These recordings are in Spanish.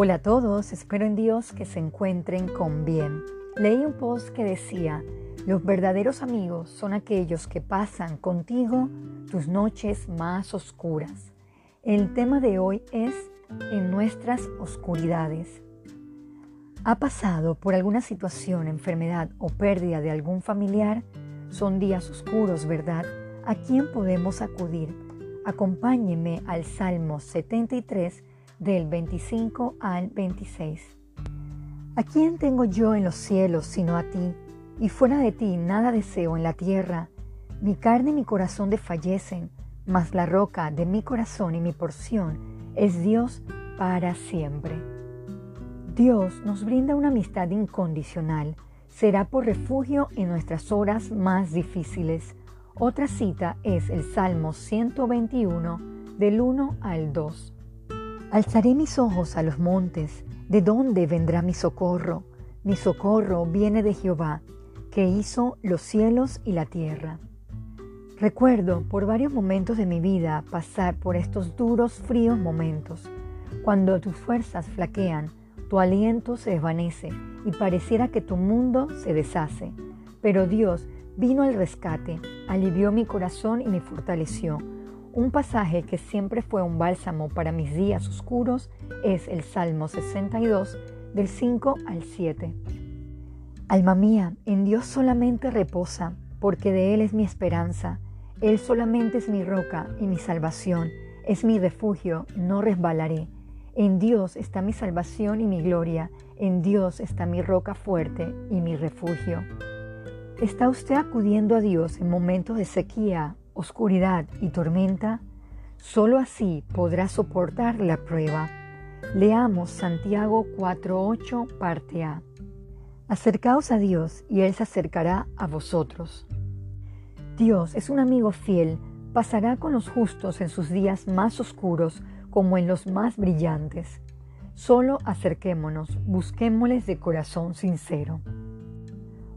Hola a todos, espero en Dios que se encuentren con bien. Leí un post que decía, los verdaderos amigos son aquellos que pasan contigo tus noches más oscuras. El tema de hoy es en nuestras oscuridades. ¿Ha pasado por alguna situación, enfermedad o pérdida de algún familiar? Son días oscuros, ¿verdad? ¿A quién podemos acudir? Acompáñeme al Salmo 73 del 25 al 26. ¿A quién tengo yo en los cielos sino a ti? Y fuera de ti nada deseo en la tierra. Mi carne y mi corazón desfallecen, mas la roca de mi corazón y mi porción es Dios para siempre. Dios nos brinda una amistad incondicional. Será por refugio en nuestras horas más difíciles. Otra cita es el Salmo 121 del 1 al 2. Alzaré mis ojos a los montes, ¿de dónde vendrá mi socorro? Mi socorro viene de Jehová, que hizo los cielos y la tierra. Recuerdo por varios momentos de mi vida pasar por estos duros, fríos momentos, cuando tus fuerzas flaquean, tu aliento se desvanece y pareciera que tu mundo se deshace. Pero Dios vino al rescate, alivió mi corazón y me fortaleció. Un pasaje que siempre fue un bálsamo para mis días oscuros es el Salmo 62 del 5 al 7. Alma mía, en Dios solamente reposa, porque de Él es mi esperanza. Él solamente es mi roca y mi salvación, es mi refugio, no resbalaré. En Dios está mi salvación y mi gloria, en Dios está mi roca fuerte y mi refugio. ¿Está usted acudiendo a Dios en momentos de sequía, oscuridad y tormenta? Solo así podrá soportar la prueba. Leamos Santiago 4.8 parte A. Acercaos a Dios y Él se acercará a vosotros. Dios es un amigo fiel, pasará con los justos en sus días más oscuros como en los más brillantes. Solo acerquémonos, busquémosles de corazón sincero.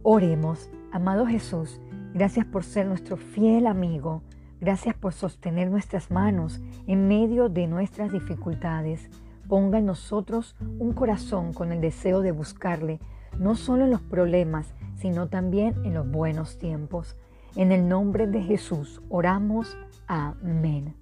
Oremos. Amado Jesús, gracias por ser nuestro fiel amigo. Gracias por sostener nuestras manos en medio de nuestras dificultades. Ponga en nosotros un corazón con el deseo de buscarle, no solo en los problemas, sino también en los buenos tiempos. En el nombre de Jesús oramos. Amén.